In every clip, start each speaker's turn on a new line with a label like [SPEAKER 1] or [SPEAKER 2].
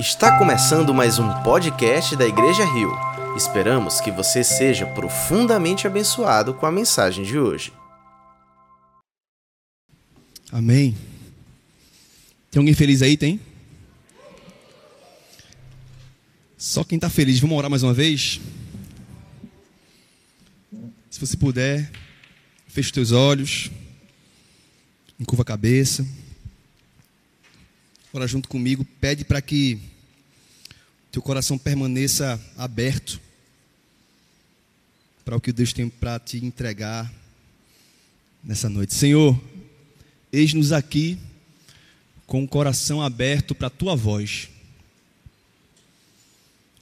[SPEAKER 1] Está começando mais um podcast da Igreja Rio. Esperamos que você seja profundamente abençoado com a mensagem de hoje.
[SPEAKER 2] Amém. Tem alguém feliz aí? Tem? Só quem está feliz. Vamos orar mais uma vez? Se você puder, feche os teus olhos, encurva a cabeça. Ora junto comigo, pede para que teu coração permaneça aberto para o que Deus tem para te entregar nessa noite. Senhor, eis-nos aqui com o coração aberto para a tua voz.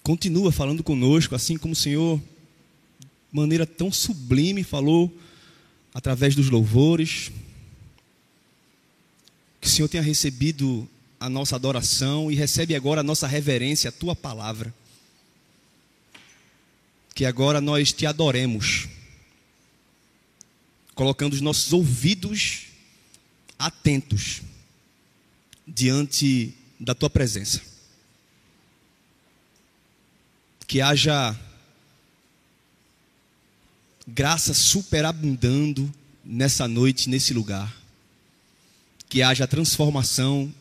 [SPEAKER 2] Continua falando conosco, assim como o Senhor, de maneira tão sublime, falou através dos louvores. Que o Senhor tenha recebido a nossa adoração e recebe agora a nossa reverência, a tua palavra. Que agora nós te adoremos, colocando os nossos ouvidos atentos diante da tua presença. Que haja graça superabundando nessa noite, nesse lugar. Que haja transformação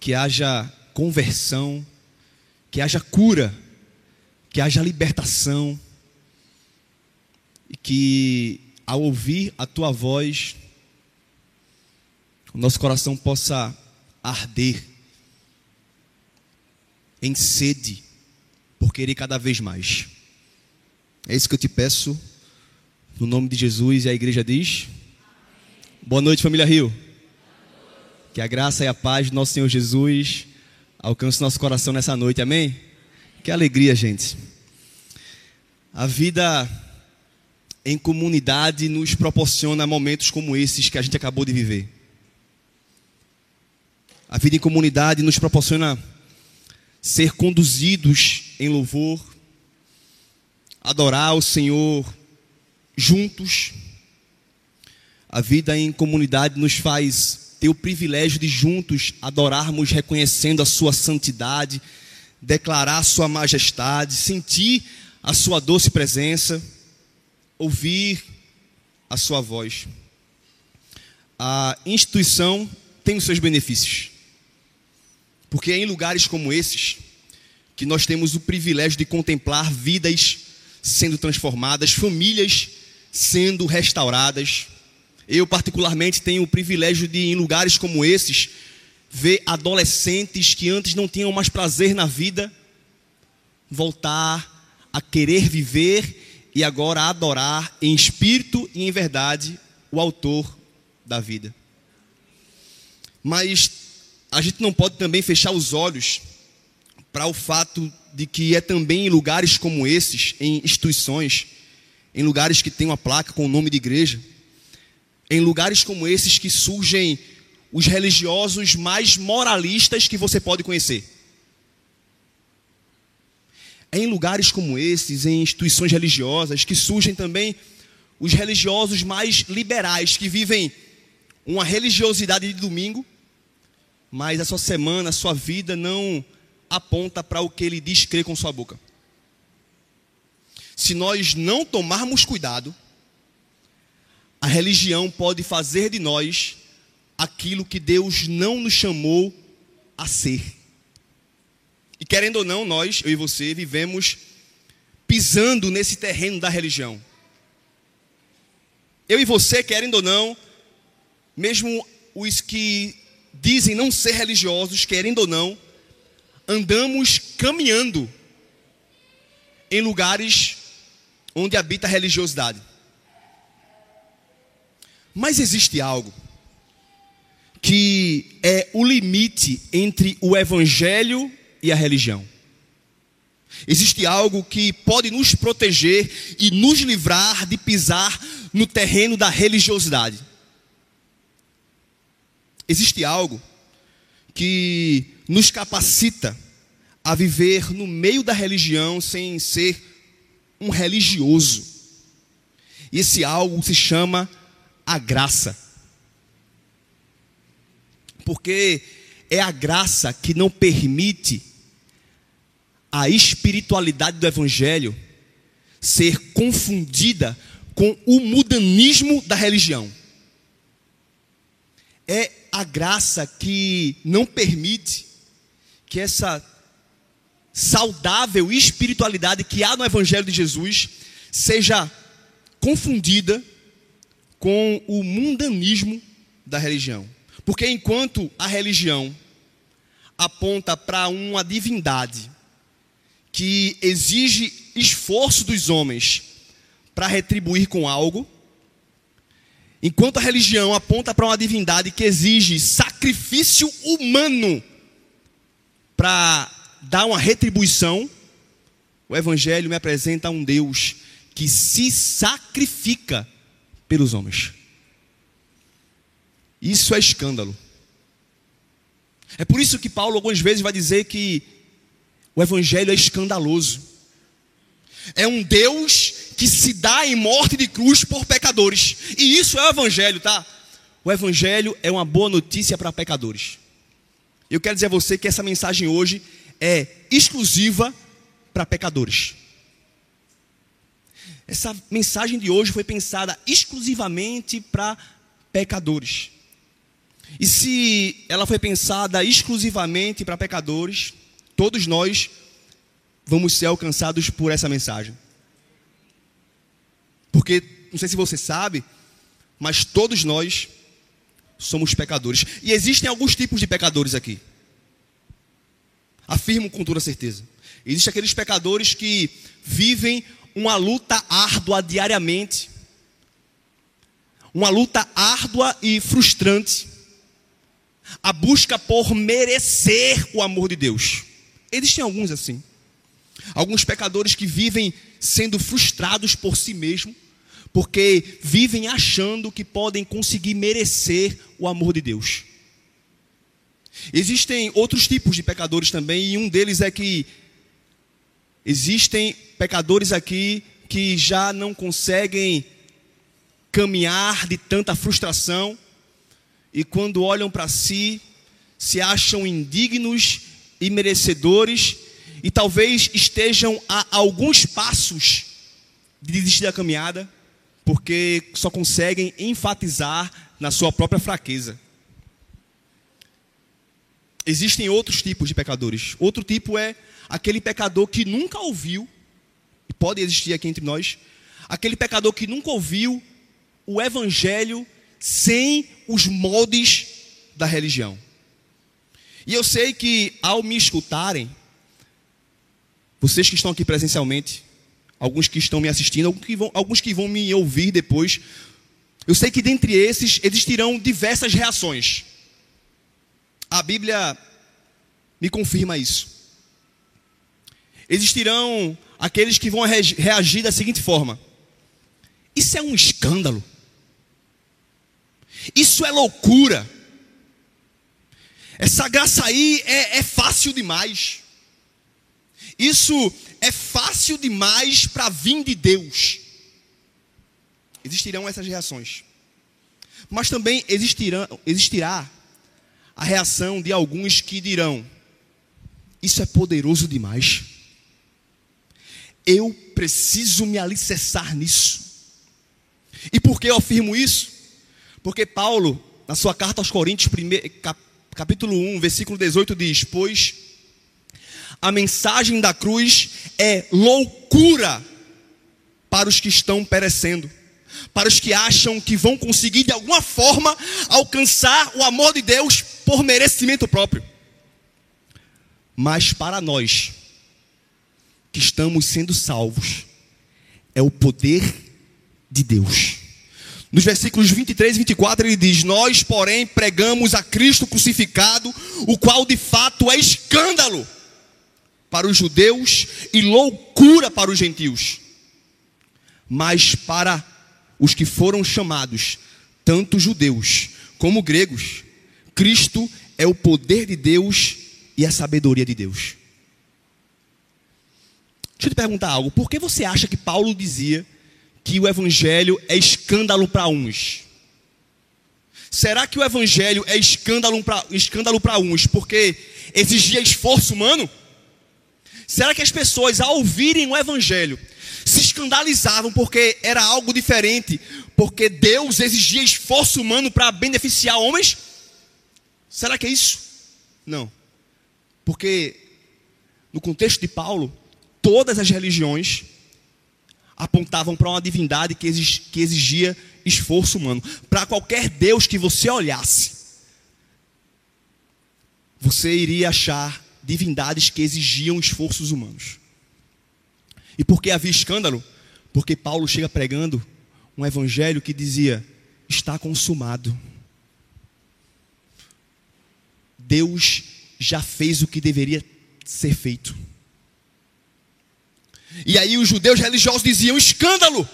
[SPEAKER 2] que haja conversão, que haja cura, que haja libertação, e que ao ouvir a tua voz, o nosso coração possa arder em sede por querer cada vez mais. É isso que eu te peço, no nome de Jesus, e a igreja diz: Boa noite, família Rio. Que a graça e a paz do nosso Senhor Jesus alcance nosso coração nessa noite, amém? Que alegria, gente. A vida em comunidade nos proporciona momentos como esses que a gente acabou de viver. A vida em comunidade nos proporciona ser conduzidos em louvor, adorar o Senhor juntos. A vida em comunidade nos faz ter o privilégio de juntos adorarmos reconhecendo a sua santidade, declarar a sua majestade, sentir a sua doce presença, ouvir a sua voz. A instituição tem os seus benefícios. Porque é em lugares como esses que nós temos o privilégio de contemplar vidas sendo transformadas, famílias sendo restauradas, eu, particularmente, tenho o privilégio de, em lugares como esses, ver adolescentes que antes não tinham mais prazer na vida, voltar a querer viver e agora adorar em espírito e em verdade o Autor da vida. Mas a gente não pode também fechar os olhos para o fato de que é também em lugares como esses, em instituições, em lugares que tem uma placa com o nome de igreja, em lugares como esses que surgem os religiosos mais moralistas que você pode conhecer. É em lugares como esses, em instituições religiosas, que surgem também os religiosos mais liberais, que vivem uma religiosidade de domingo, mas a sua semana, a sua vida não aponta para o que ele diz crer com sua boca. Se nós não tomarmos cuidado, a religião pode fazer de nós aquilo que Deus não nos chamou a ser. E querendo ou não, nós, eu e você, vivemos pisando nesse terreno da religião. Eu e você, querendo ou não, mesmo os que dizem não ser religiosos, querendo ou não, andamos caminhando em lugares onde habita a religiosidade. Mas existe algo que é o limite entre o evangelho e a religião. Existe algo que pode nos proteger e nos livrar de pisar no terreno da religiosidade. Existe algo que nos capacita a viver no meio da religião sem ser um religioso. E esse algo se chama a graça. Porque é a graça que não permite a espiritualidade do Evangelho ser confundida com o mudanismo da religião. É a graça que não permite que essa saudável espiritualidade que há no Evangelho de Jesus seja confundida com o mundanismo da religião. Porque enquanto a religião aponta para uma divindade que exige esforço dos homens para retribuir com algo, enquanto a religião aponta para uma divindade que exige sacrifício humano para dar uma retribuição, o Evangelho me apresenta um Deus que se sacrifica pelos homens. Isso é escândalo. É por isso que Paulo algumas vezes vai dizer que o Evangelho é escandaloso. É um Deus que se dá em morte de cruz por pecadores. E isso é o Evangelho, tá? O Evangelho é uma boa notícia para pecadores. Eu quero dizer a você que essa mensagem hoje é exclusiva para pecadores. Essa mensagem de hoje foi pensada exclusivamente para pecadores. E se ela foi pensada exclusivamente para pecadores, todos nós vamos ser alcançados por essa mensagem. Porque, não sei se você sabe, mas todos nós somos pecadores. E existem alguns tipos de pecadores aqui. Afirmo com toda certeza. Existem aqueles pecadores que vivem uma luta árdua diariamente. Uma luta árdua e frustrante. A busca por merecer o amor de Deus. Existem alguns assim. Alguns pecadores que vivem sendo frustrados por si mesmos, porque vivem achando que podem conseguir merecer o amor de Deus. Existem outros tipos de pecadores também, e um deles é que existem pecadores aqui que já não conseguem caminhar de tanta frustração e quando olham para si se acham indignos e merecedores e talvez estejam a alguns passos de desistir da caminhada porque só conseguem enfatizar na sua própria fraqueza. Existem outros tipos de pecadores. Outro tipo é aquele pecador que nunca ouviu, e pode existir aqui entre nós, aquele pecador que nunca ouviu o evangelho sem os moldes da religião. E eu sei que ao me escutarem, vocês que estão aqui presencialmente, alguns que estão me assistindo, alguns que vão, alguns que vão me ouvir depois, eu sei que dentre esses existirão diversas reações. A Bíblia me confirma isso. Existirão aqueles que vão reagir da seguinte forma: Isso é um escândalo. Isso é loucura. Essa graça aí é, é fácil demais. Isso é fácil demais para vir de Deus. Existirão essas reações. Mas também existirá a reação de alguns que dirão: Isso é poderoso demais. Eu preciso me alicerçar nisso. E por que eu afirmo isso? Porque Paulo, na sua carta aos Coríntios, capítulo 1, versículo 18, diz: Pois a mensagem da cruz é loucura para os que estão perecendo para os que acham que vão conseguir de alguma forma alcançar o amor de Deus por merecimento próprio. Mas para nós que estamos sendo salvos, é o poder de Deus. Nos versículos 23 e 24 ele diz: Nós, porém, pregamos a Cristo crucificado, o qual de fato é escândalo para os judeus e loucura para os gentios. Mas para os que foram chamados, tanto judeus como gregos, Cristo é o poder de Deus e a sabedoria de Deus. Deixa eu te perguntar algo. Por que você acha que Paulo dizia que o evangelho é escândalo para uns? Será que o evangelho é escândalo para escândalo uns porque exigia esforço humano? Será que as pessoas, ao ouvirem o evangelho, se escandalizavam porque era algo diferente, porque Deus exigia esforço humano para beneficiar homens? Será que é isso? Não. Porque no contexto de Paulo, todas as religiões apontavam para uma divindade que exigia esforço humano. Para qualquer Deus que você olhasse, você iria achar divindades que exigiam esforços humanos. E por que havia escândalo? Porque Paulo chega pregando um evangelho que dizia: está consumado. Deus já fez o que deveria ser feito. E aí os judeus religiosos diziam: escândalo,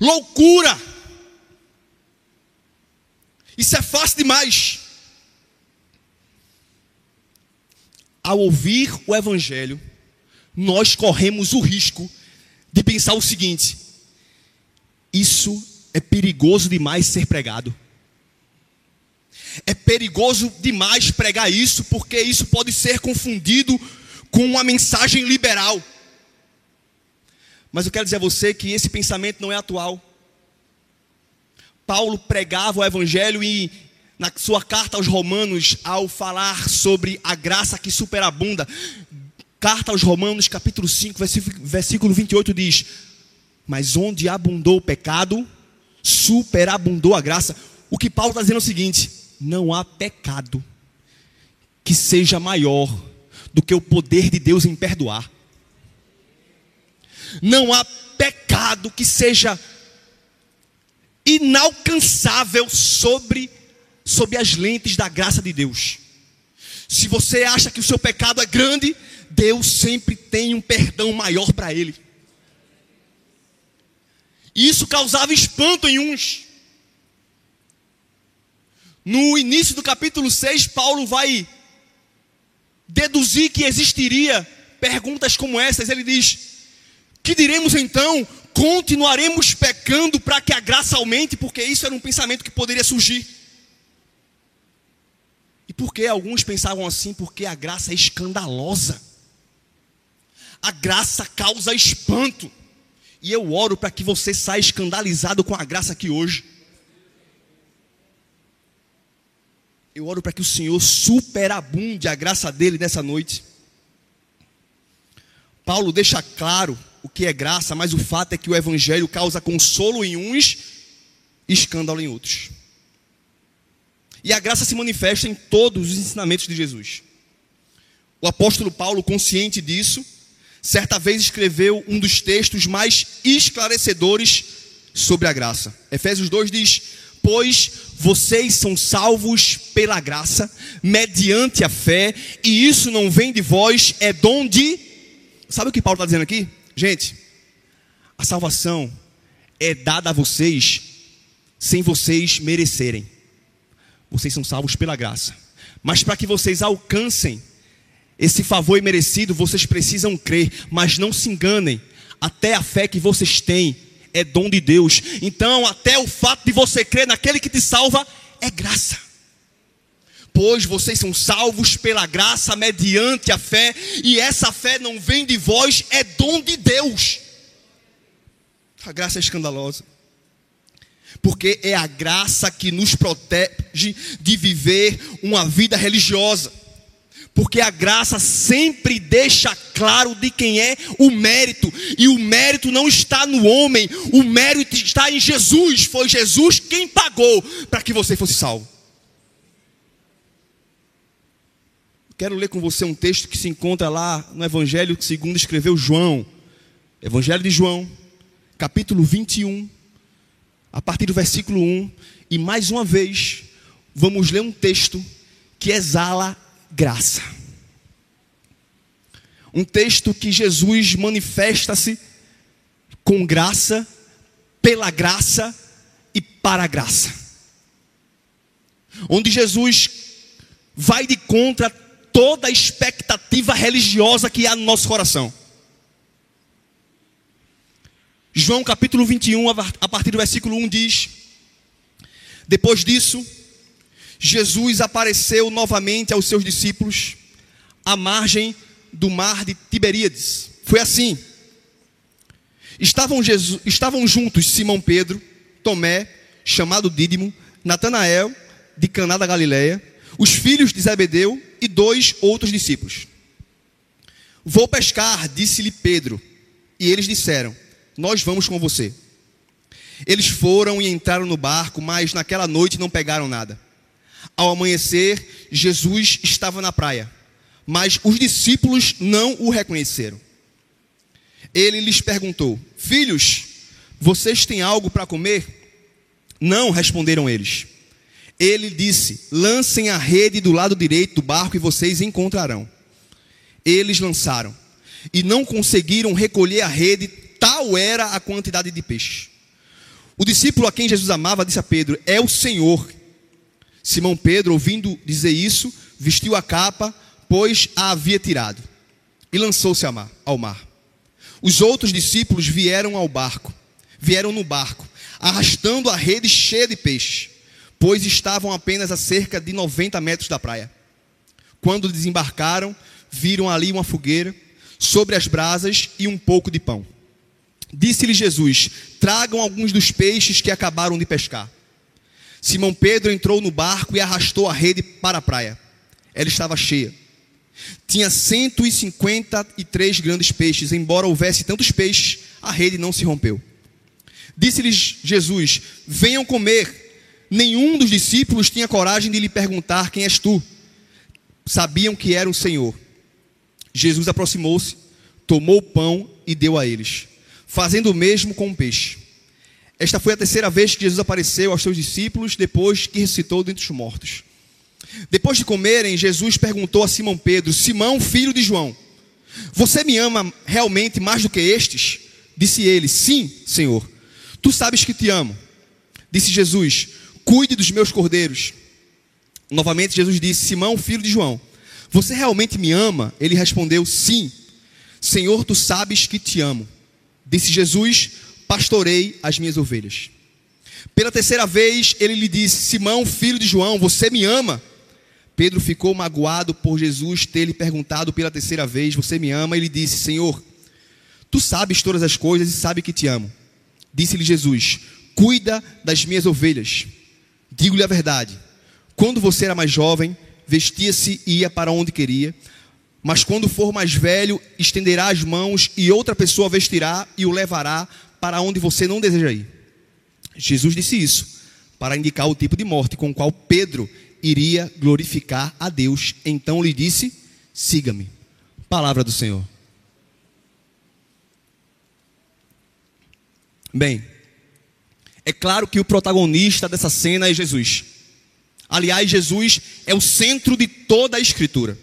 [SPEAKER 2] loucura. Isso é fácil demais. Ao ouvir o Evangelho, nós corremos o risco de pensar o seguinte: isso é perigoso demais ser pregado. É perigoso demais pregar isso, porque isso pode ser confundido com uma mensagem liberal. Mas eu quero dizer a você que esse pensamento não é atual. Paulo pregava o evangelho e na sua carta aos Romanos, ao falar sobre a graça que superabunda, carta aos Romanos, capítulo 5, versículo 28 diz: Mas onde abundou o pecado, superabundou a graça. O que Paulo está dizendo é o seguinte: não há pecado que seja maior do que o poder de Deus em perdoar. Não há pecado que seja inalcançável sobre, sobre as lentes da graça de Deus. Se você acha que o seu pecado é grande, Deus sempre tem um perdão maior para ele. Isso causava espanto em uns. No início do capítulo 6, Paulo vai deduzir que existiria perguntas como essas. Ele diz: que diremos então? Continuaremos pecando para que a graça aumente? Porque isso era um pensamento que poderia surgir. E por que alguns pensavam assim? Porque a graça é escandalosa. A graça causa espanto. E eu oro para que você saia escandalizado com a graça aqui hoje. Eu oro para que o Senhor superabunde a graça dele nessa noite. Paulo deixa claro o que é graça, mas o fato é que o evangelho causa consolo em uns e escândalo em outros. E a graça se manifesta em todos os ensinamentos de Jesus. O apóstolo Paulo, consciente disso, certa vez escreveu um dos textos mais esclarecedores sobre a graça. Efésios 2 diz: Pois vocês são salvos pela graça, mediante a fé, e isso não vem de vós, é dom de. Sabe o que Paulo está dizendo aqui? Gente, a salvação é dada a vocês sem vocês merecerem. Vocês são salvos pela graça. Mas para que vocês alcancem esse favor imerecido, vocês precisam crer, mas não se enganem. Até a fé que vocês têm é dom de Deus. Então, até o fato de você crer naquele que te salva é graça pois vocês são salvos pela graça mediante a fé, e essa fé não vem de vós, é dom de Deus. A graça é escandalosa, porque é a graça que nos protege de viver uma vida religiosa. Porque a graça sempre deixa claro de quem é o mérito, e o mérito não está no homem, o mérito está em Jesus. Foi Jesus quem pagou para que você fosse salvo. Quero ler com você um texto que se encontra lá no Evangelho segundo escreveu João. Evangelho de João, capítulo 21, a partir do versículo 1. E mais uma vez, vamos ler um texto que exala graça. Um texto que Jesus manifesta-se com graça, pela graça e para a graça. Onde Jesus vai de contra toda a expectativa religiosa que há no nosso coração. João capítulo 21, a partir do versículo 1 diz: Depois disso, Jesus apareceu novamente aos seus discípulos à margem do mar de Tiberíades. Foi assim. Estavam, Jesus, estavam juntos Simão Pedro, Tomé, chamado Dídimo, Natanael, de Caná da Galileia, os filhos de Zebedeu e dois outros discípulos. Vou pescar, disse-lhe Pedro. E eles disseram: Nós vamos com você. Eles foram e entraram no barco, mas naquela noite não pegaram nada. Ao amanhecer, Jesus estava na praia, mas os discípulos não o reconheceram. Ele lhes perguntou: Filhos, vocês têm algo para comer? Não, responderam eles. Ele disse: Lancem a rede do lado direito do barco e vocês encontrarão. Eles lançaram e não conseguiram recolher a rede, tal era a quantidade de peixes. O discípulo a quem Jesus amava disse a Pedro: É o Senhor. Simão Pedro, ouvindo dizer isso, vestiu a capa, pois a havia tirado, e lançou-se ao mar. Os outros discípulos vieram ao barco, vieram no barco, arrastando a rede cheia de peixes, pois estavam apenas a cerca de 90 metros da praia. Quando desembarcaram, viram ali uma fogueira, sobre as brasas e um pouco de pão. Disse-lhe Jesus: Tragam alguns dos peixes que acabaram de pescar. Simão Pedro entrou no barco e arrastou a rede para a praia. Ela estava cheia. Tinha 153 grandes peixes, embora houvesse tantos peixes, a rede não se rompeu. Disse-lhes Jesus: Venham comer. Nenhum dos discípulos tinha coragem de lhe perguntar: Quem és tu? Sabiam que era o Senhor. Jesus aproximou-se, tomou o pão e deu a eles, fazendo o mesmo com o peixe. Esta foi a terceira vez que Jesus apareceu aos seus discípulos depois que ressuscitou dentre os mortos. Depois de comerem, Jesus perguntou a Simão Pedro: Simão, filho de João, você me ama realmente mais do que estes? Disse ele: Sim, Senhor. Tu sabes que te amo. Disse Jesus: Cuide dos meus cordeiros. Novamente Jesus disse: Simão, filho de João, você realmente me ama? Ele respondeu: Sim. Senhor, tu sabes que te amo. Disse Jesus: Pastorei as minhas ovelhas. Pela terceira vez, ele lhe disse: Simão, filho de João, você me ama? Pedro ficou magoado por Jesus ter lhe perguntado pela terceira vez: Você me ama? Ele disse: Senhor, tu sabes todas as coisas e sabe que te amo. Disse-lhe Jesus: Cuida das minhas ovelhas. Digo-lhe a verdade: quando você era mais jovem, vestia-se e ia para onde queria. Mas quando for mais velho, estenderá as mãos e outra pessoa vestirá e o levará para onde você não deseja ir. Jesus disse isso para indicar o tipo de morte com o qual Pedro iria glorificar a Deus. Então lhe disse: Siga-me. Palavra do Senhor. Bem, é claro que o protagonista dessa cena é Jesus. Aliás, Jesus é o centro de toda a Escritura.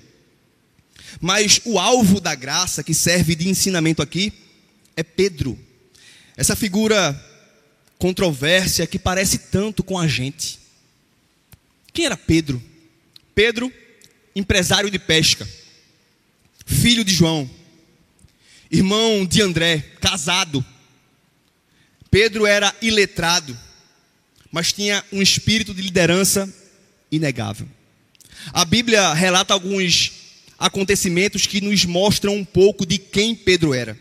[SPEAKER 2] Mas o alvo da graça que serve de ensinamento aqui é Pedro. Essa figura controvérsia que parece tanto com a gente. Quem era Pedro? Pedro, empresário de pesca, filho de João, irmão de André, casado. Pedro era iletrado, mas tinha um espírito de liderança inegável. A Bíblia relata alguns acontecimentos que nos mostram um pouco de quem Pedro era.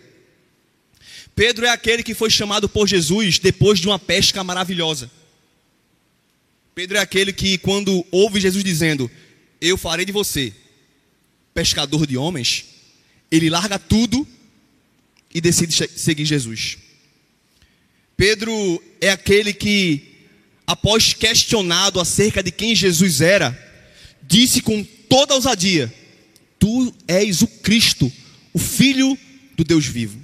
[SPEAKER 2] Pedro é aquele que foi chamado por Jesus depois de uma pesca maravilhosa. Pedro é aquele que, quando ouve Jesus dizendo: Eu farei de você pescador de homens, ele larga tudo e decide seguir Jesus. Pedro é aquele que após questionado acerca de quem Jesus era, disse com toda ousadia: Tu és o Cristo, o Filho do Deus vivo.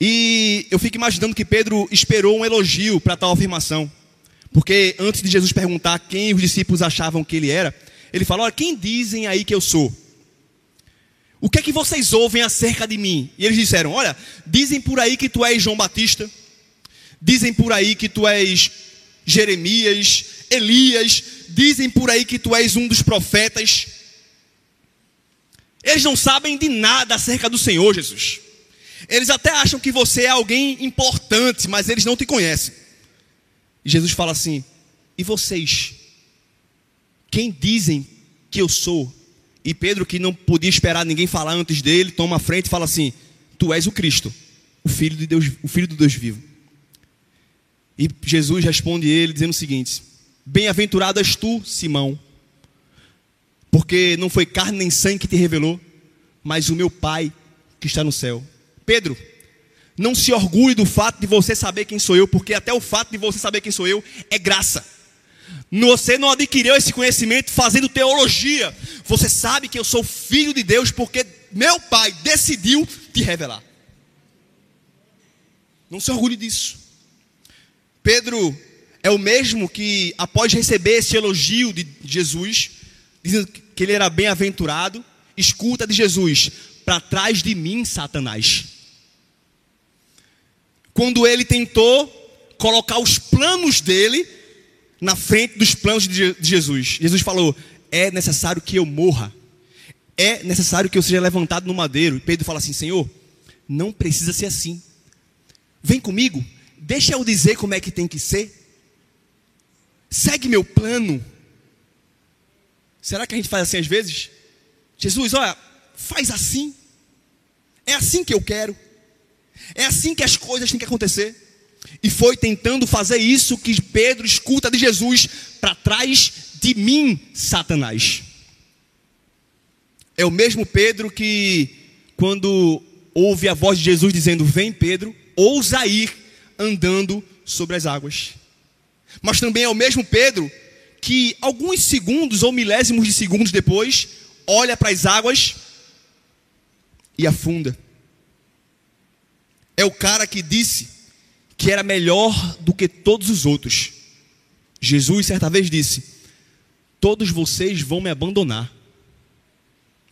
[SPEAKER 2] E eu fico imaginando que Pedro esperou um elogio para tal afirmação. Porque antes de Jesus perguntar quem os discípulos achavam que ele era, ele falou: Olha, quem dizem aí que eu sou? O que é que vocês ouvem acerca de mim? E eles disseram: Olha, dizem por aí que tu és João Batista, dizem por aí que tu és Jeremias, Elias, dizem por aí que tu és um dos profetas. Eles não sabem de nada acerca do Senhor Jesus. Eles até acham que você é alguém importante, mas eles não te conhecem. E Jesus fala assim: E vocês? Quem dizem que eu sou? E Pedro, que não podia esperar ninguém falar antes dele, toma a frente e fala assim: Tu és o Cristo, o Filho de Deus, o Filho do Deus vivo. E Jesus responde ele dizendo o seguinte: Bem-aventurado és tu, Simão, porque não foi carne nem sangue que te revelou, mas o meu Pai que está no céu. Pedro, não se orgulhe do fato de você saber quem sou eu, porque até o fato de você saber quem sou eu é graça. Você não adquiriu esse conhecimento fazendo teologia. Você sabe que eu sou filho de Deus porque meu pai decidiu te revelar. Não se orgulhe disso. Pedro é o mesmo que, após receber esse elogio de Jesus, dizendo que ele era bem-aventurado, escuta de Jesus: para trás de mim, Satanás. Quando ele tentou colocar os planos dele na frente dos planos de Jesus. Jesus falou: é necessário que eu morra, é necessário que eu seja levantado no madeiro. E Pedro fala assim: Senhor, não precisa ser assim. Vem comigo, deixa eu dizer como é que tem que ser. Segue meu plano. Será que a gente faz assim às vezes? Jesus, olha, faz assim. É assim que eu quero. É assim que as coisas têm que acontecer. E foi tentando fazer isso que Pedro escuta de Jesus: para trás de mim, Satanás. É o mesmo Pedro que, quando ouve a voz de Jesus dizendo: Vem, Pedro, ousa ir andando sobre as águas. Mas também é o mesmo Pedro que, alguns segundos ou milésimos de segundos depois, olha para as águas e afunda. É o cara que disse: que era melhor do que todos os outros. Jesus certa vez disse: Todos vocês vão me abandonar.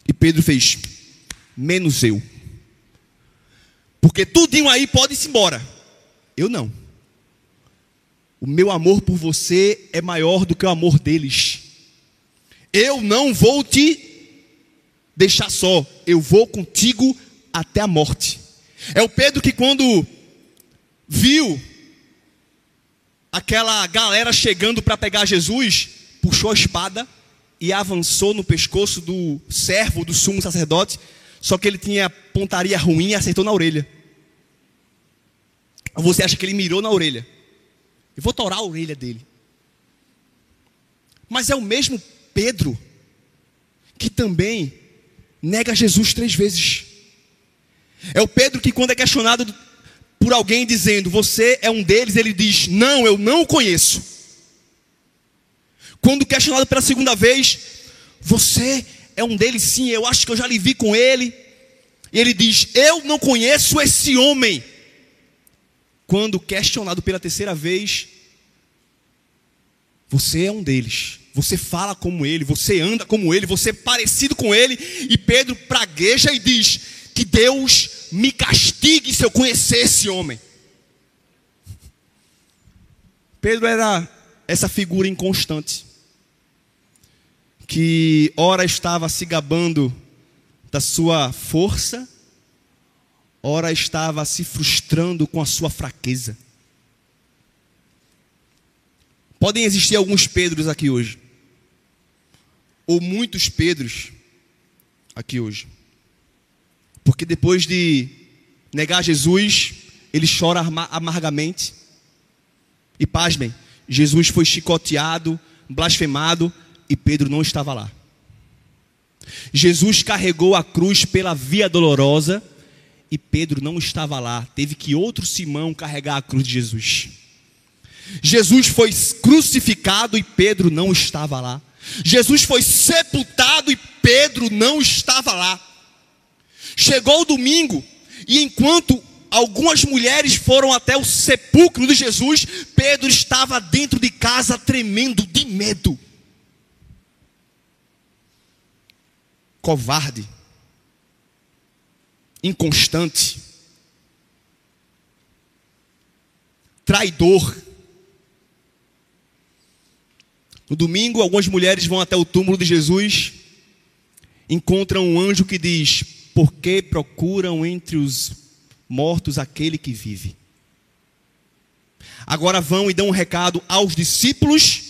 [SPEAKER 2] E Pedro fez: Menos eu. Porque tudinho aí pode ir embora. Eu não. O meu amor por você é maior do que o amor deles. Eu não vou te deixar só. Eu vou contigo até a morte. É o Pedro que quando viu aquela galera chegando para pegar Jesus, puxou a espada e avançou no pescoço do servo do sumo sacerdote, só que ele tinha pontaria ruim e acertou na orelha. Você acha que ele mirou na orelha? Eu vou torar a orelha dele. Mas é o mesmo Pedro que também nega Jesus três vezes. É o Pedro que, quando é questionado por alguém dizendo, você é um deles, ele diz, não, eu não o conheço. Quando questionado pela segunda vez, você é um deles, sim, eu acho que eu já lhe vi com ele. E ele diz, eu não conheço esse homem. Quando questionado pela terceira vez, você é um deles. Você fala como ele, você anda como ele, você é parecido com ele. E Pedro pragueja e diz: Que Deus me castigue se eu conhecer esse homem. Pedro era essa figura inconstante, que ora estava se gabando da sua força, ora estava se frustrando com a sua fraqueza. Podem existir alguns Pedros aqui hoje, ou muitos Pedros aqui hoje. Porque depois de negar Jesus, ele chora amargamente. E pasmem, Jesus foi chicoteado, blasfemado e Pedro não estava lá. Jesus carregou a cruz pela via dolorosa e Pedro não estava lá. Teve que outro Simão carregar a cruz de Jesus. Jesus foi crucificado e Pedro não estava lá. Jesus foi sepultado e Pedro não estava lá. Chegou o domingo, e enquanto algumas mulheres foram até o sepulcro de Jesus, Pedro estava dentro de casa tremendo de medo. Covarde, inconstante, traidor. No domingo, algumas mulheres vão até o túmulo de Jesus, encontram um anjo que diz: porque procuram entre os mortos aquele que vive. Agora vão e dão um recado aos discípulos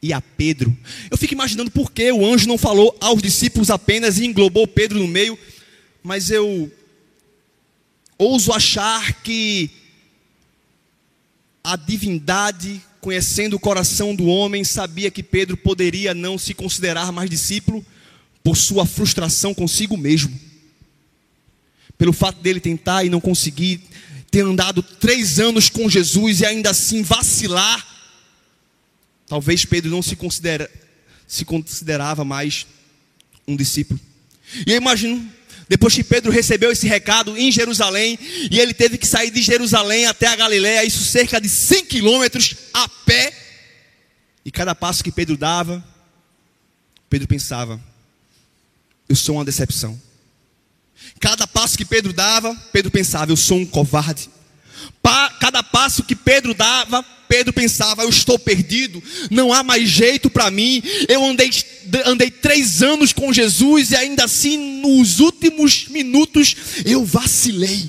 [SPEAKER 2] e a Pedro. Eu fico imaginando por que o anjo não falou aos discípulos apenas e englobou Pedro no meio, mas eu ouso achar que a divindade, conhecendo o coração do homem, sabia que Pedro poderia não se considerar mais discípulo por sua frustração consigo mesmo. Pelo fato dele tentar e não conseguir, ter andado três anos com Jesus e ainda assim vacilar, talvez Pedro não se, considera, se considerava mais um discípulo. E eu imagino depois que Pedro recebeu esse recado em Jerusalém, e ele teve que sair de Jerusalém até a Galiléia, isso cerca de 100 quilômetros a pé. E cada passo que Pedro dava, Pedro pensava: eu sou uma decepção. Cada passo que Pedro dava, Pedro pensava: eu sou um covarde. Passo que Pedro dava, Pedro pensava: eu estou perdido, não há mais jeito para mim. Eu andei, andei três anos com Jesus e ainda assim, nos últimos minutos, eu vacilei.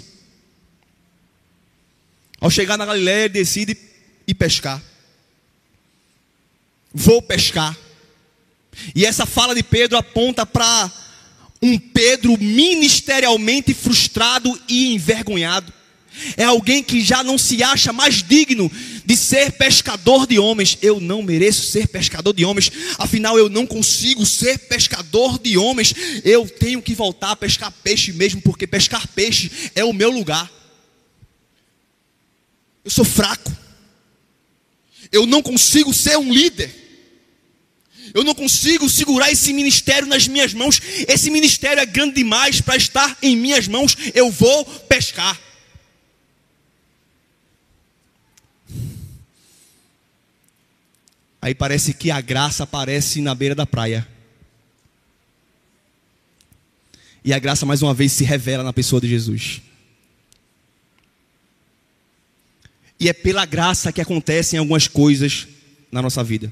[SPEAKER 2] Ao chegar na Galiléia, ele decide ir pescar. Vou pescar. E essa fala de Pedro aponta para um Pedro ministerialmente frustrado e envergonhado. É alguém que já não se acha mais digno de ser pescador de homens. Eu não mereço ser pescador de homens, afinal eu não consigo ser pescador de homens. Eu tenho que voltar a pescar peixe mesmo, porque pescar peixe é o meu lugar. Eu sou fraco. Eu não consigo ser um líder. Eu não consigo segurar esse ministério nas minhas mãos. Esse ministério é grande demais para estar em minhas mãos. Eu vou pescar. Aí parece que a graça aparece na beira da praia. E a graça mais uma vez se revela na pessoa de Jesus. E é pela graça que acontecem algumas coisas na nossa vida.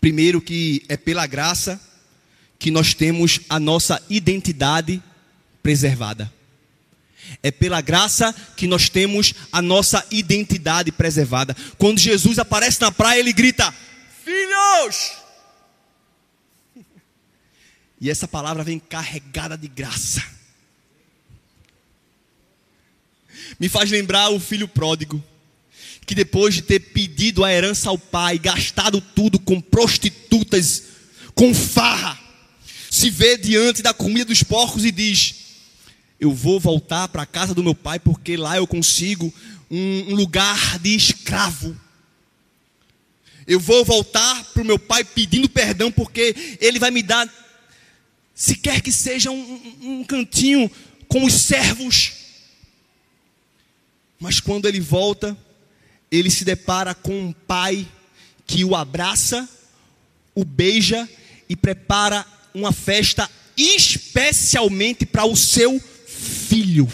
[SPEAKER 2] Primeiro, que é pela graça que nós temos a nossa identidade preservada. É pela graça que nós temos a nossa identidade preservada. Quando Jesus aparece na praia, ele grita: Filhos! E essa palavra vem carregada de graça. Me faz lembrar o filho pródigo, que depois de ter pedido a herança ao pai, gastado tudo com prostitutas, com farra, se vê diante da comida dos porcos e diz: eu vou voltar para a casa do meu pai porque lá eu consigo um, um lugar de escravo. Eu vou voltar para o meu pai pedindo perdão porque ele vai me dar, se quer que seja um, um cantinho com os servos. Mas quando ele volta, ele se depara com um pai que o abraça, o beija e prepara uma festa especialmente para o seu filho.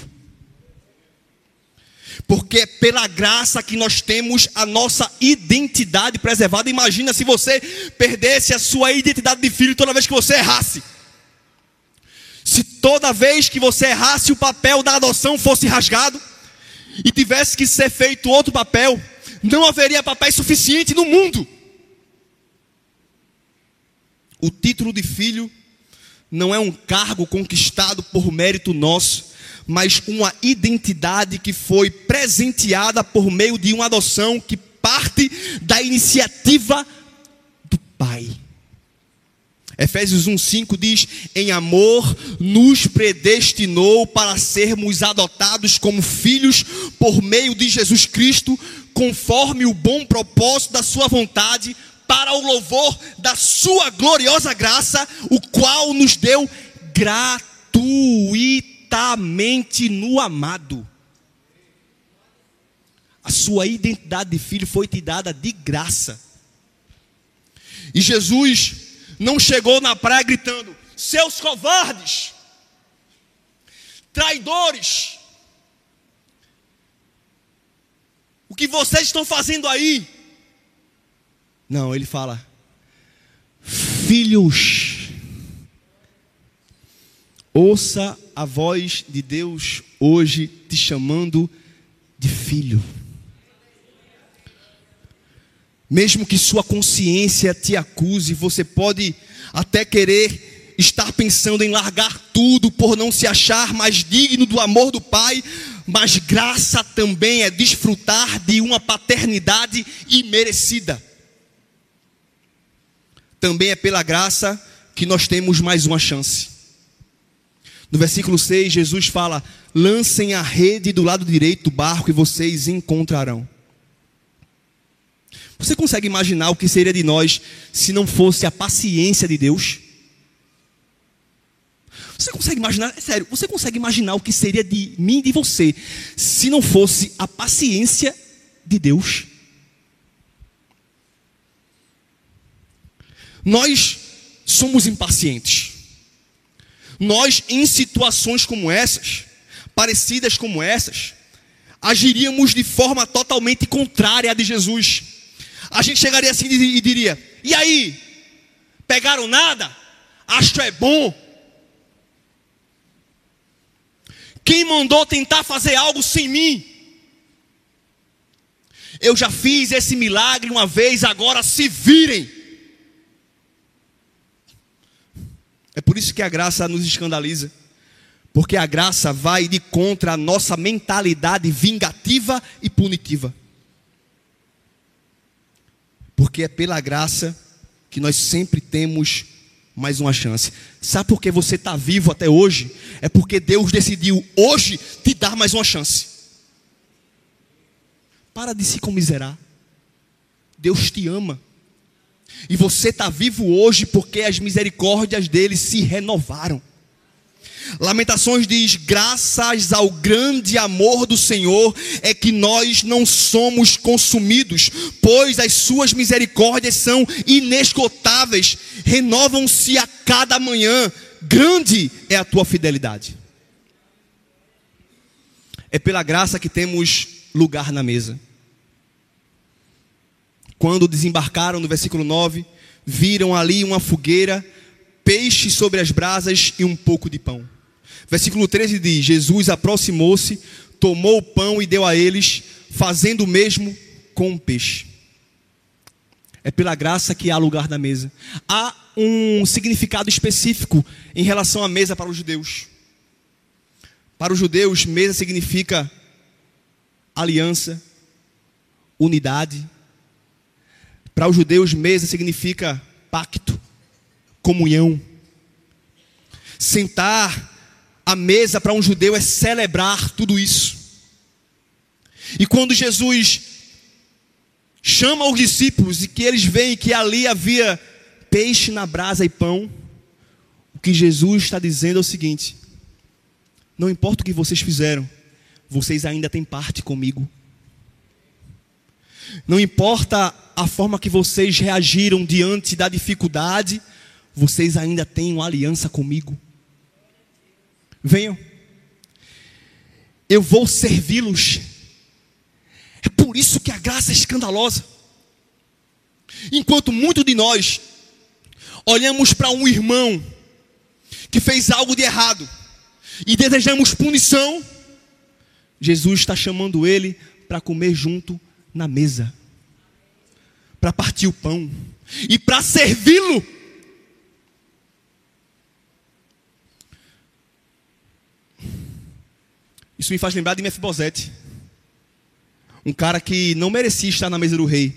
[SPEAKER 2] Porque é pela graça que nós temos a nossa identidade preservada. Imagina se você perdesse a sua identidade de filho toda vez que você errasse. Se toda vez que você errasse o papel da adoção fosse rasgado e tivesse que ser feito outro papel, não haveria papéis suficientes no mundo. O título de filho não é um cargo conquistado por mérito nosso, mas uma identidade que foi presenteada por meio de uma adoção que parte da iniciativa do Pai. Efésios 1:5 diz: "Em amor nos predestinou para sermos adotados como filhos por meio de Jesus Cristo, conforme o bom propósito da sua vontade, para o louvor da sua gloriosa graça, o qual nos deu gratuitamente completamente no amado. A sua identidade de filho foi te dada de graça. E Jesus não chegou na praia gritando: seus covardes, traidores, o que vocês estão fazendo aí? Não, ele fala: filhos Ouça a voz de Deus hoje te chamando de filho. Mesmo que sua consciência te acuse, você pode até querer estar pensando em largar tudo por não se achar mais digno do amor do Pai, mas graça também é desfrutar de uma paternidade imerecida. Também é pela graça que nós temos mais uma chance. No versículo 6, Jesus fala: Lancem a rede do lado direito do barco e vocês encontrarão. Você consegue imaginar o que seria de nós se não fosse a paciência de Deus? Você consegue imaginar, é sério, você consegue imaginar o que seria de mim e de você se não fosse a paciência de Deus? Nós somos impacientes. Nós, em situações como essas, parecidas como essas, agiríamos de forma totalmente contrária à de Jesus. A gente chegaria assim e diria: E aí? Pegaram nada? Acho é bom. Quem mandou tentar fazer algo sem mim? Eu já fiz esse milagre uma vez, agora se virem. É por isso que a graça nos escandaliza. Porque a graça vai de contra a nossa mentalidade vingativa e punitiva. Porque é pela graça que nós sempre temos mais uma chance. Sabe por que você está vivo até hoje? É porque Deus decidiu hoje te dar mais uma chance. Para de se comiserar. Deus te ama. E você está vivo hoje porque as misericórdias dele se renovaram. Lamentações diz: graças ao grande amor do Senhor é que nós não somos consumidos, pois as suas misericórdias são inesgotáveis, renovam-se a cada manhã. Grande é a tua fidelidade. É pela graça que temos lugar na mesa. Quando desembarcaram no versículo 9, viram ali uma fogueira, peixe sobre as brasas e um pouco de pão. Versículo 13 diz: Jesus aproximou-se, tomou o pão e deu a eles, fazendo o mesmo com o peixe. É pela graça que há lugar na mesa. Há um significado específico em relação à mesa para os judeus. Para os judeus, mesa significa aliança, unidade. Para os judeus, mesa significa pacto, comunhão. Sentar a mesa para um judeu é celebrar tudo isso. E quando Jesus chama os discípulos e que eles veem que ali havia peixe na brasa e pão, o que Jesus está dizendo é o seguinte: não importa o que vocês fizeram, vocês ainda têm parte comigo. Não importa a forma que vocês reagiram diante da dificuldade, vocês ainda têm uma aliança comigo. Venham, eu vou servi-los. É por isso que a graça é escandalosa. Enquanto muitos de nós olhamos para um irmão que fez algo de errado e desejamos punição, Jesus está chamando ele para comer junto na mesa, para partir o pão e para servi-lo. Isso me faz lembrar de Mefibosete. Um cara que não merecia estar na mesa do rei,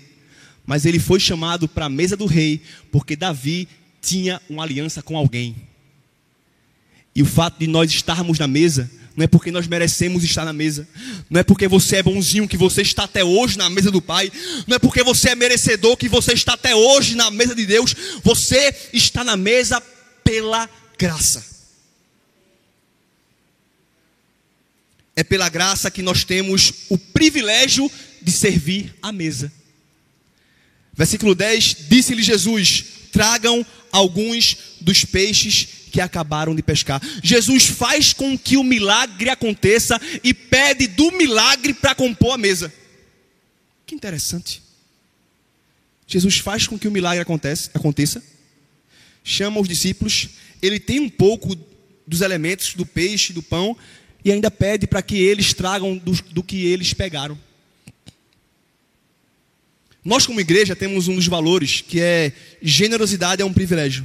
[SPEAKER 2] mas ele foi chamado para a mesa do rei porque Davi tinha uma aliança com alguém. E o fato de nós estarmos na mesa não é porque nós merecemos estar na mesa, não é porque você é bonzinho que você está até hoje na mesa do Pai, não é porque você é merecedor que você está até hoje na mesa de Deus, você está na mesa pela graça. É pela graça que nós temos o privilégio de servir à mesa. Versículo 10: Disse-lhe Jesus: Tragam alguns dos peixes que acabaram de pescar. Jesus faz com que o milagre aconteça e pede do milagre para compor a mesa. Que interessante. Jesus faz com que o milagre aconteça, chama os discípulos, ele tem um pouco dos elementos do peixe, do pão, e ainda pede para que eles tragam do, do que eles pegaram. Nós, como igreja, temos um dos valores que é generosidade é um privilégio.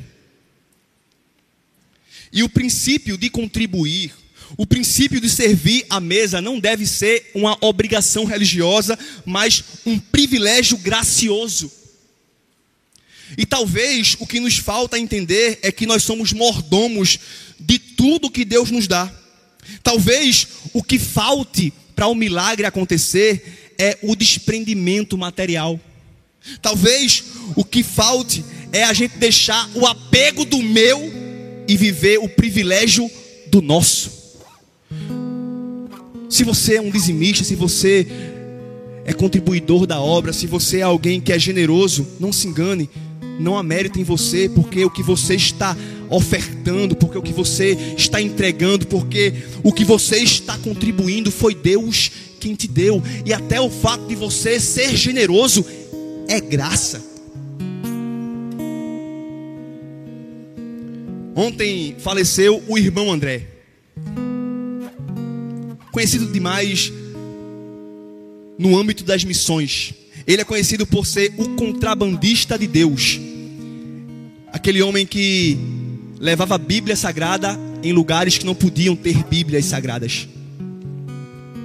[SPEAKER 2] E o princípio de contribuir, o princípio de servir à mesa não deve ser uma obrigação religiosa, mas um privilégio gracioso. E talvez o que nos falta entender é que nós somos mordomos de tudo que Deus nos dá. Talvez o que falte para o milagre acontecer é o desprendimento material. Talvez o que falte é a gente deixar o apego do meu e viver o privilégio do nosso. Se você é um dizimista, se você é contribuidor da obra, se você é alguém que é generoso, não se engane, não há mérito em você, porque o que você está ofertando, porque o que você está entregando, porque o que você está contribuindo foi Deus quem te deu, e até o fato de você ser generoso é graça. Ontem faleceu o irmão André, conhecido demais no âmbito das missões. Ele é conhecido por ser o contrabandista de Deus. Aquele homem que levava a Bíblia Sagrada em lugares que não podiam ter Bíblias Sagradas.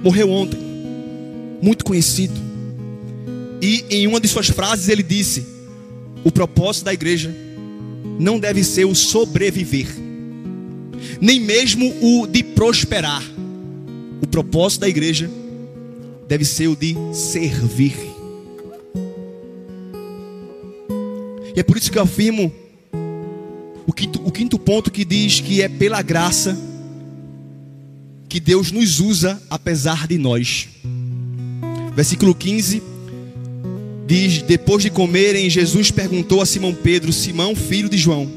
[SPEAKER 2] Morreu ontem, muito conhecido. E em uma de suas frases ele disse: O propósito da igreja não deve ser o sobreviver, nem mesmo o de prosperar. O propósito da igreja deve ser o de servir. E é por isso que eu afirmo o quinto, o quinto ponto que diz que é pela graça que Deus nos usa apesar de nós. Versículo 15 diz: Depois de comerem, Jesus perguntou a Simão Pedro, Simão, filho de João: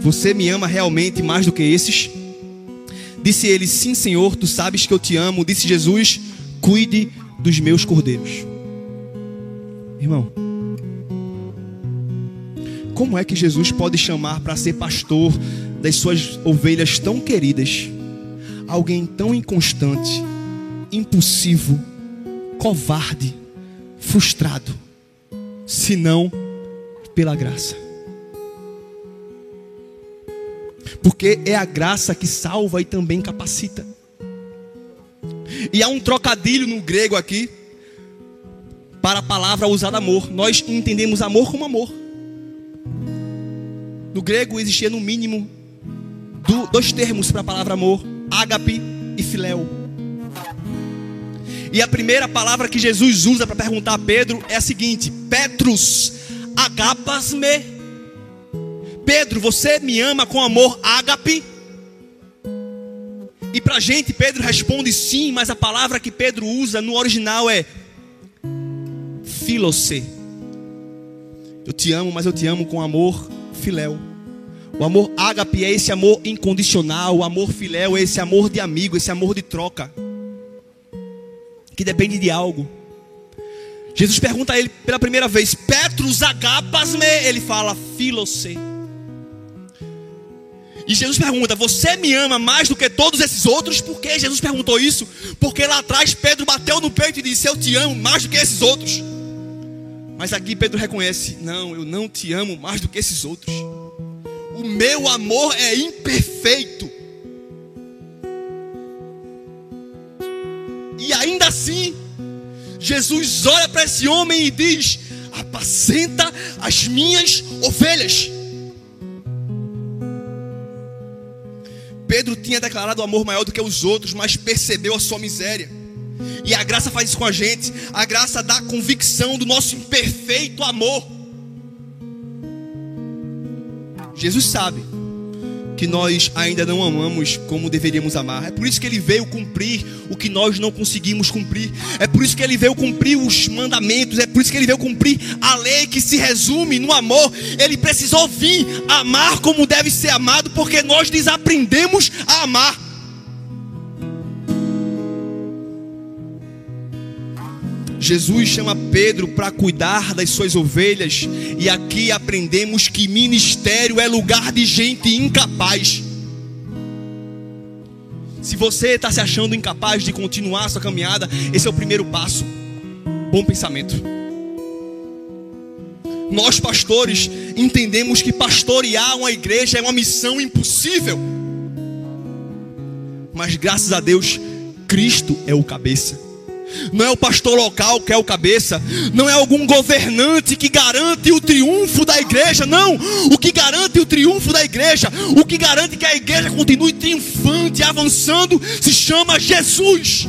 [SPEAKER 2] Você me ama realmente mais do que esses? Disse ele: Sim, Senhor, tu sabes que eu te amo. Disse Jesus: Cuide dos meus cordeiros. Irmão, como é que Jesus pode chamar para ser pastor das suas ovelhas tão queridas alguém tão inconstante, impulsivo, covarde, frustrado, senão pela graça? Porque é a graça que salva e também capacita. E há um trocadilho no grego aqui para a palavra usada amor. Nós entendemos amor como amor. No grego existia no mínimo dois termos para a palavra amor: ágape e filéu. E a primeira palavra que Jesus usa para perguntar a Pedro é a seguinte: Petrus, agapas-me. Pedro, você me ama com amor ágape? E para a gente, Pedro responde sim, mas a palavra que Pedro usa no original é filose. Eu te amo, mas eu te amo com amor filéu. O amor ágape é esse amor incondicional, o amor filéu é esse amor de amigo, esse amor de troca, que depende de algo. Jesus pergunta a ele pela primeira vez: Petrus agapas-me? Ele fala: Filose. E Jesus pergunta: Você me ama mais do que todos esses outros? Por que Jesus perguntou isso? Porque lá atrás Pedro bateu no peito e disse: Eu te amo mais do que esses outros. Mas aqui Pedro reconhece: Não, eu não te amo mais do que esses outros. O meu amor é imperfeito. E ainda assim, Jesus olha para esse homem e diz: Apacenta as minhas ovelhas. Pedro tinha declarado amor maior do que os outros, mas percebeu a sua miséria. E a graça faz isso com a gente. A graça dá convicção do nosso imperfeito amor. Jesus sabe que nós ainda não amamos como deveríamos amar. É por isso que ele veio cumprir o que nós não conseguimos cumprir. É por isso que ele veio cumprir os mandamentos. É por isso que ele veio cumprir a lei que se resume no amor. Ele precisou vir amar como deve ser amado, porque nós desaprendemos a amar. Jesus chama Pedro para cuidar das suas ovelhas, e aqui aprendemos que ministério é lugar de gente incapaz. Se você está se achando incapaz de continuar a sua caminhada, esse é o primeiro passo. Bom pensamento. Nós, pastores, entendemos que pastorear uma igreja é uma missão impossível. Mas graças a Deus, Cristo é o cabeça. Não é o pastor local que é o cabeça, não é algum governante que garante o triunfo da igreja, não. O que garante o triunfo da igreja, o que garante que a igreja continue triunfante, avançando, se chama Jesus.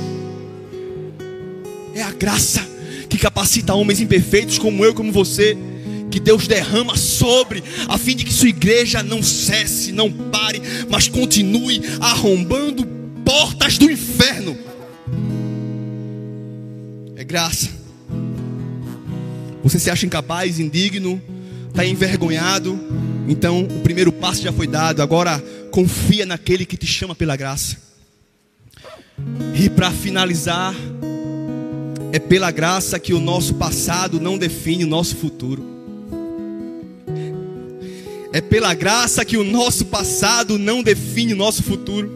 [SPEAKER 2] É a graça que capacita homens imperfeitos como eu, como você que Deus derrama sobre, a fim de que sua igreja não cesse, não pare, mas continue arrombando portas do inferno. Graça. Você se acha incapaz, indigno, está envergonhado, então o primeiro passo já foi dado, agora confia naquele que te chama pela graça. E para finalizar, é pela graça que o nosso passado não define o nosso futuro. É pela graça que o nosso passado não define o nosso futuro.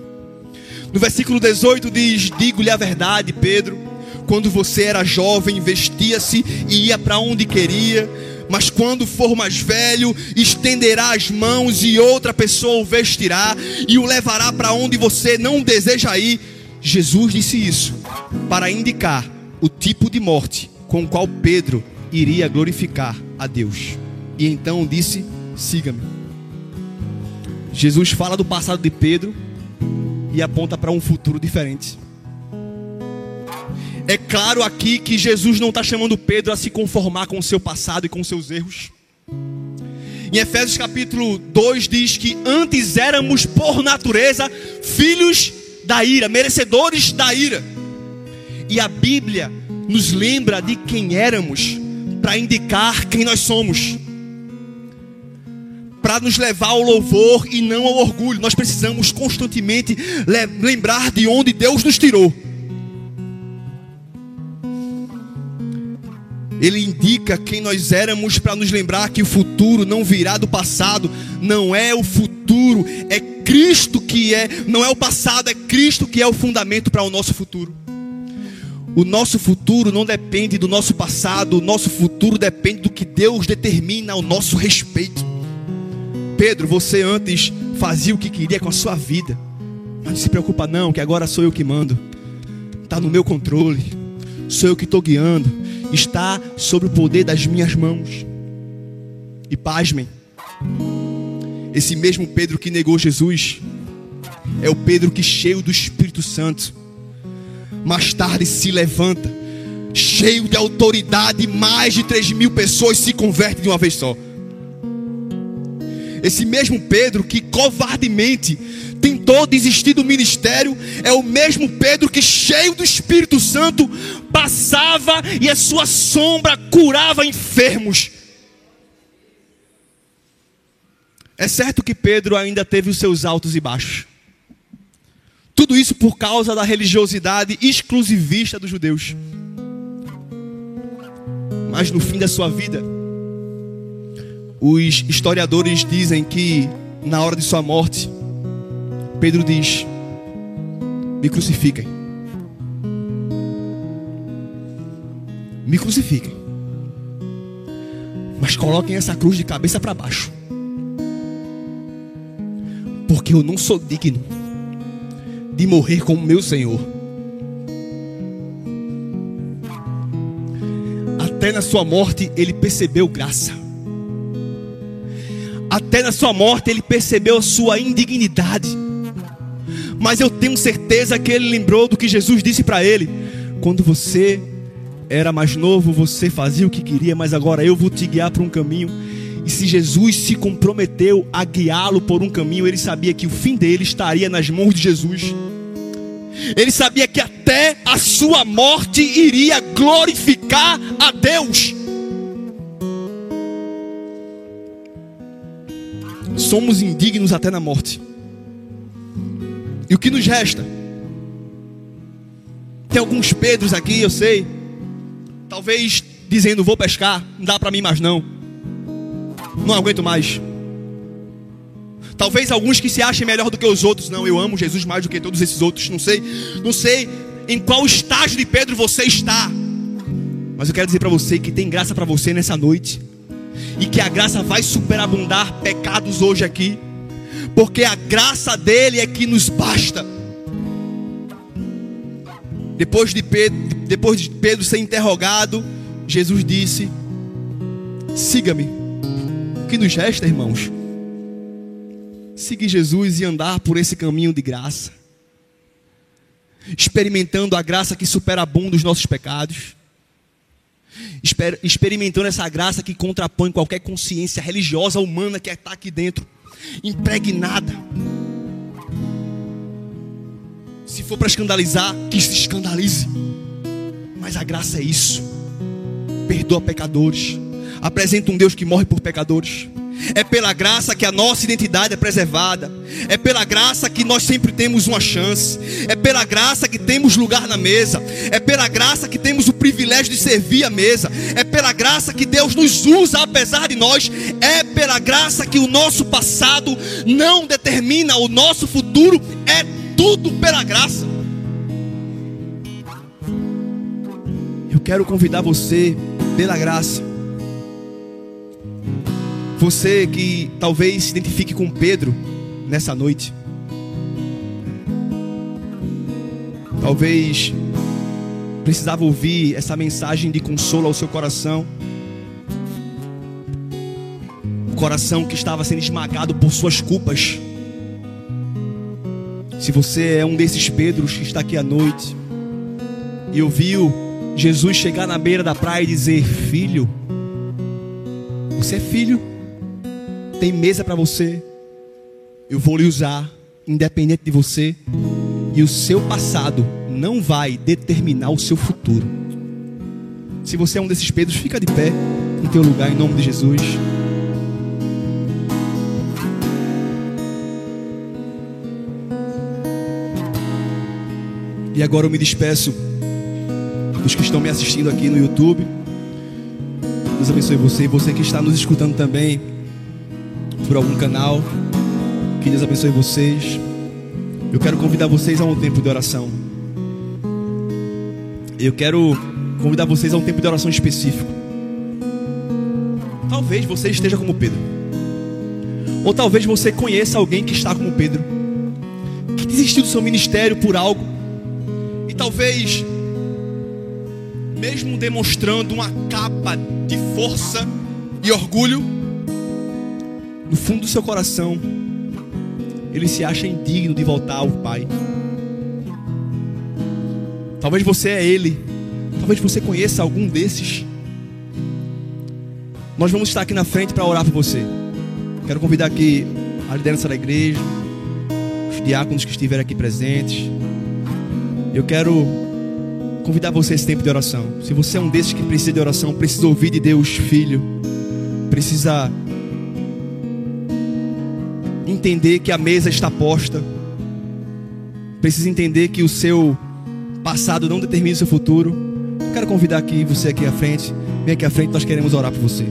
[SPEAKER 2] No versículo 18 diz: Digo-lhe a verdade, Pedro. Quando você era jovem, vestia-se e ia para onde queria. Mas quando for mais velho, estenderá as mãos e outra pessoa o vestirá e o levará para onde você não deseja ir. Jesus disse isso para indicar o tipo de morte com o qual Pedro iria glorificar a Deus. E então disse: siga-me. Jesus fala do passado de Pedro e aponta para um futuro diferente. É claro aqui que Jesus não está chamando Pedro a se conformar com o seu passado e com seus erros. Em Efésios capítulo 2 diz que antes éramos por natureza filhos da ira, merecedores da ira. E a Bíblia nos lembra de quem éramos para indicar quem nós somos para nos levar ao louvor e não ao orgulho. Nós precisamos constantemente lembrar de onde Deus nos tirou. Ele indica quem nós éramos para nos lembrar que o futuro não virá do passado, não é o futuro, é Cristo que é, não é o passado, é Cristo que é o fundamento para o nosso futuro. O nosso futuro não depende do nosso passado, o nosso futuro depende do que Deus determina ao nosso respeito. Pedro, você antes fazia o que queria com a sua vida. Mas não se preocupa não, que agora sou eu que mando. Está no meu controle. Sou eu que estou guiando. Está sob o poder das minhas mãos. E pasmem. Esse mesmo Pedro que negou Jesus é o Pedro que cheio do Espírito Santo mais tarde se levanta, cheio de autoridade, mais de 3 mil pessoas se convertem de uma vez só. Esse mesmo Pedro que covardemente tentou desistir do ministério, é o mesmo Pedro que, cheio do Espírito Santo, passava e a sua sombra curava enfermos. É certo que Pedro ainda teve os seus altos e baixos. Tudo isso por causa da religiosidade exclusivista dos judeus. Mas no fim da sua vida, os historiadores dizem que na hora de sua morte, Pedro diz: Me crucifiquem. Me crucifiquem. Mas coloquem essa cruz de cabeça para baixo. Porque eu não sou digno de morrer com o meu Senhor. Até na sua morte ele percebeu graça até na sua morte ele percebeu a sua indignidade. Mas eu tenho certeza que ele lembrou do que Jesus disse para ele: quando você era mais novo, você fazia o que queria, mas agora eu vou te guiar para um caminho. E se Jesus se comprometeu a guiá-lo por um caminho, ele sabia que o fim dele estaria nas mãos de Jesus. Ele sabia que até a sua morte iria glorificar a Deus. somos indignos até na morte. O que nos resta? Tem alguns Pedros aqui, eu sei. Talvez dizendo: Vou pescar, não dá para mim mais não. Não aguento mais. Talvez alguns que se achem melhor do que os outros. Não, eu amo Jesus mais do que todos esses outros. Não sei, não sei em qual estágio de Pedro você está. Mas eu quero dizer para você que tem graça para você nessa noite e que a graça vai superabundar pecados hoje aqui, porque a graça dele é que nos basta. Depois de Pedro, depois de Pedro ser interrogado, Jesus disse: Siga-me. O que nos resta, irmãos? Seguir Jesus e andar por esse caminho de graça, experimentando a graça que superabunda os nossos pecados, experimentando essa graça que contrapõe qualquer consciência religiosa humana que está aqui dentro, impregnada. Se for para escandalizar, que se escandalize. Mas a graça é isso. Perdoa pecadores. Apresenta um Deus que morre por pecadores. É pela graça que a nossa identidade é preservada. É pela graça que nós sempre temos uma chance. É pela graça que temos lugar na mesa. É pela graça que temos o privilégio de servir a mesa. É pela graça que Deus nos usa apesar de nós. É pela graça que o nosso passado não determina o nosso futuro. É tudo pela graça. Eu quero convidar você, pela graça, você que talvez se identifique com Pedro nessa noite, talvez precisava ouvir essa mensagem de consolo ao seu coração. coração que estava sendo esmagado por suas culpas. Se você é um desses Pedros que está aqui à noite e ouviu Jesus chegar na beira da praia e dizer: Filho, você é filho, tem mesa para você, eu vou lhe usar, independente de você, e o seu passado não vai determinar o seu futuro. Se você é um desses Pedros, fica de pé no teu lugar em nome de Jesus. E agora eu me despeço dos que estão me assistindo aqui no YouTube. Deus abençoe você e você que está nos escutando também por algum canal. Que Deus abençoe vocês. Eu quero convidar vocês a um tempo de oração. Eu quero convidar vocês a um tempo de oração específico. Talvez você esteja como Pedro. Ou talvez você conheça alguém que está como Pedro. Que desistiu do seu ministério por algo talvez, mesmo demonstrando uma capa de força e orgulho, no fundo do seu coração, ele se acha indigno de voltar ao Pai. Talvez você é ele, talvez você conheça algum desses. Nós vamos estar aqui na frente para orar por você. Quero convidar aqui a liderança da igreja, os diáconos que estiverem aqui presentes. Eu quero convidar você a esse tempo de oração. Se você é um desses que precisa de oração, precisa ouvir de Deus, filho, precisa entender que a mesa está posta, precisa entender que o seu passado não determina o seu futuro. Eu quero convidar aqui você aqui à frente, vem aqui à frente, nós queremos orar por você.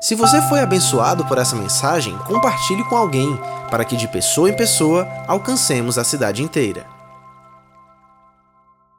[SPEAKER 1] Se você foi abençoado por essa mensagem, compartilhe com alguém, para que de pessoa em pessoa alcancemos a cidade inteira.